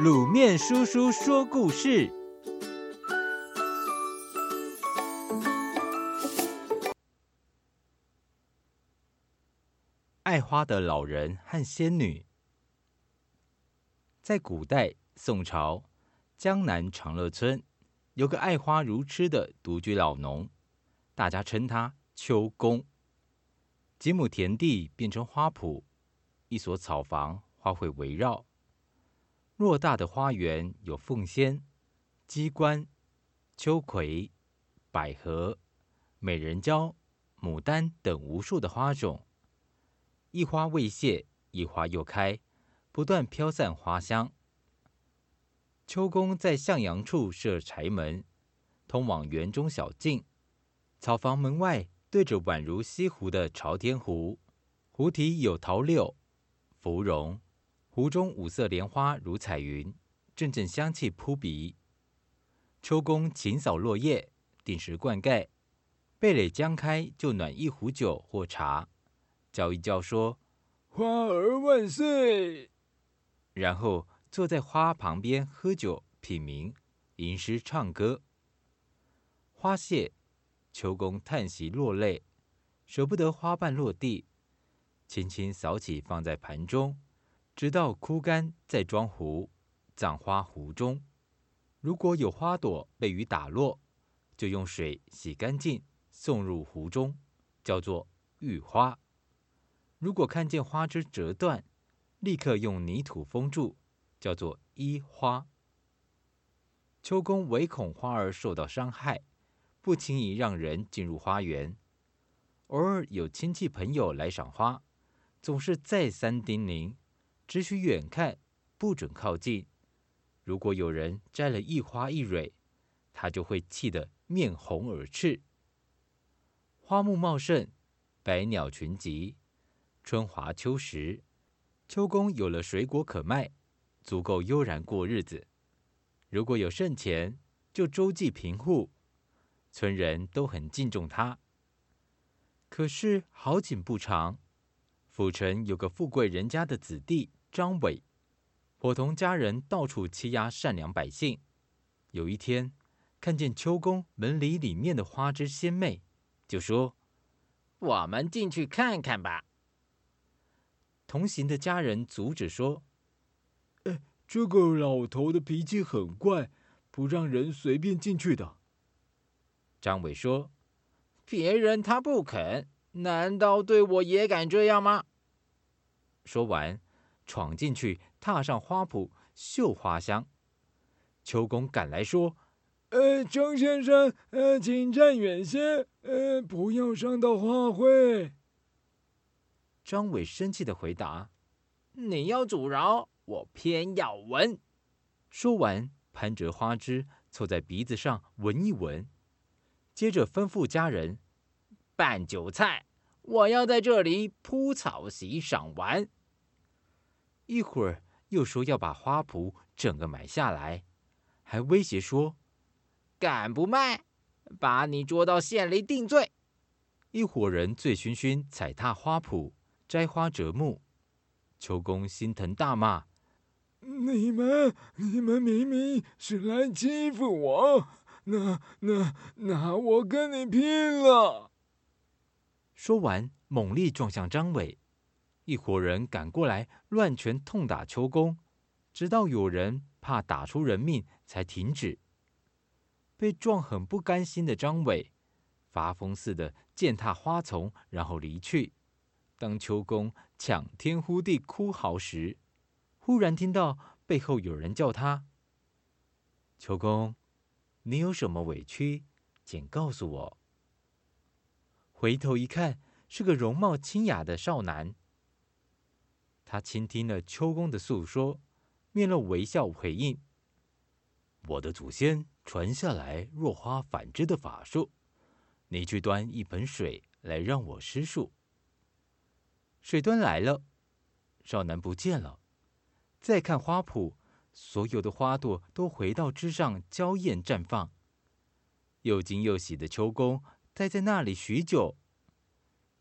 卤面叔叔说故事：爱花的老人和仙女。在古代宋朝江南长乐村，有个爱花如痴的独居老农，大家称他秋公。几亩田地变成花圃，一所草房，花卉围绕。偌大的花园有凤仙、鸡冠、秋葵、百合、美人蕉、牡丹等无数的花种，一花未谢，一花又开，不断飘散花香。秋公在向阳处设柴门，通往园中小径。草房门外对着宛如西湖的朝天湖，湖底有桃柳、芙蓉。湖中五色莲花如彩云，阵阵香气扑鼻。秋公勤扫落叶，定时灌溉，蓓蕾将开就暖一壶酒或茶，叫一叫说：“花儿万岁！”然后坐在花旁边喝酒品茗，吟诗唱歌。花谢，秋公叹息落泪，舍不得花瓣落地，轻轻扫起放在盘中。直到枯干，再装壶，葬花壶中。如果有花朵被雨打落，就用水洗干净，送入壶中，叫做浴花。如果看见花枝折断，立刻用泥土封住，叫做衣花。秋公唯恐花儿受到伤害，不轻易让人进入花园。偶尔有亲戚朋友来赏花，总是再三叮咛。只许远看，不准靠近。如果有人摘了一花一蕊，他就会气得面红耳赤。花木茂盛，百鸟群集。春华秋实，秋公有了水果可卖，足够悠然过日子。如果有剩钱，就周济贫户，村人都很敬重他。可是好景不长，府城有个富贵人家的子弟。张伟伙同家人到处欺压善良百姓。有一天，看见秋公门里里面的花枝鲜媚，就说：“我们进去看看吧。”同行的家人阻止说：“哎，这个老头的脾气很怪，不让人随便进去的。”张伟说：“别人他不肯，难道对我也敢这样吗？”说完。闯进去，踏上花圃，嗅花香。秋公赶来说：“呃，张先生，呃，请站远些，呃，不要伤到花卉。”张伟生气的回答：“你要阻挠，我偏要闻。”说完，攀折花枝，凑在鼻子上闻一闻，接着吩咐家人拌韭菜，我要在这里铺草席赏玩。一会儿又说要把花圃整个买下来，还威胁说：“敢不卖，把你捉到县里定罪。”一伙人醉醺醺踩踏花圃，摘花折木。秋公心疼大骂：“你们，你们明明是来欺负我，那、那、那我跟你拼了！”说完，猛力撞向张伟。一伙人赶过来，乱拳痛打秋公，直到有人怕打出人命，才停止。被撞很不甘心的张伟，发疯似的践踏花丛，然后离去。当秋公抢天呼地哭嚎时，忽然听到背后有人叫他：“秋公，你有什么委屈，请告诉我。”回头一看，是个容貌清雅的少男。他倾听了秋公的诉说，面露微笑回应：“我的祖先传下来若花反枝的法术，你去端一盆水来让我施术。”水端来了，少男不见了。再看花圃，所有的花朵都回到枝上娇艳绽放。又惊又喜的秋公待在那里许久。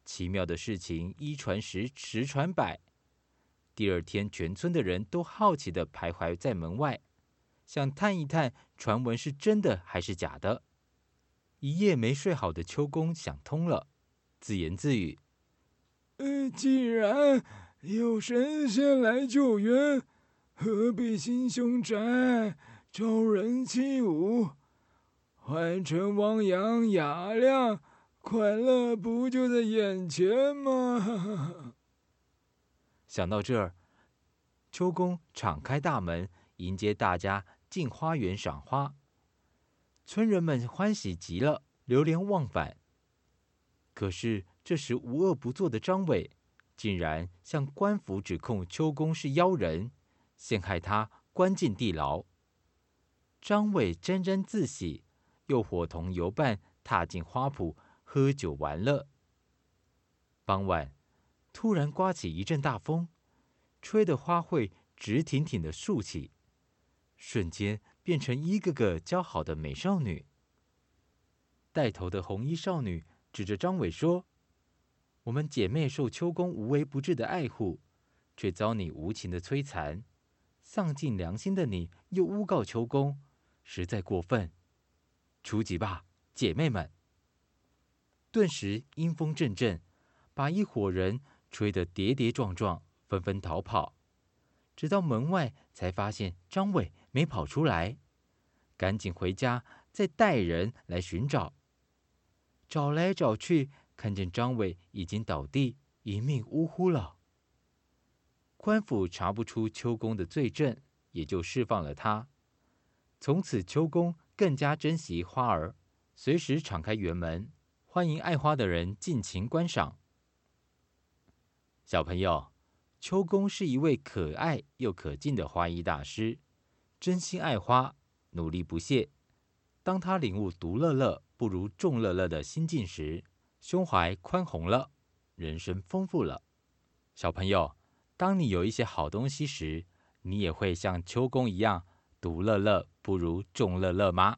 奇妙的事情一传十，十传百。第二天，全村的人都好奇的徘徊在门外，想探一探传闻是真的还是假的。一夜没睡好的秋公想通了，自言自语：“呃，既然有神仙来救援，何必心胸窄，招人欺侮？换成汪洋雅量，快乐不就在眼前吗？” 想到这儿，秋公敞开大门，迎接大家进花园赏花。村人们欢喜极了，流连忘返。可是这时无恶不作的张伟，竟然向官府指控秋公是妖人，陷害他关进地牢。张伟沾沾自喜，又伙同游伴踏进花圃喝酒玩乐。傍晚，突然刮起一阵大风，吹得花卉直挺挺的竖起，瞬间。变成一个个姣好的美少女。带头的红衣少女指着张伟说：“我们姐妹受秋公无微不至的爱护，却遭你无情的摧残，丧尽良心的你又诬告秋公，实在过分。出击吧，姐妹们！”顿时阴风阵阵，把一伙人吹得跌跌撞撞，纷纷逃跑。直到门外，才发现张伟没跑出来，赶紧回家，再带人来寻找。找来找去，看见张伟已经倒地，一命呜呼了。官府查不出秋公的罪证，也就释放了他。从此，秋公更加珍惜花儿，随时敞开园门，欢迎爱花的人尽情观赏。小朋友。秋公是一位可爱又可敬的花艺大师，真心爱花，努力不懈。当他领悟“独乐乐不如众乐乐”的心境时，胸怀宽宏了，人生丰富了。小朋友，当你有一些好东西时，你也会像秋公一样“独乐乐不如众乐乐”吗？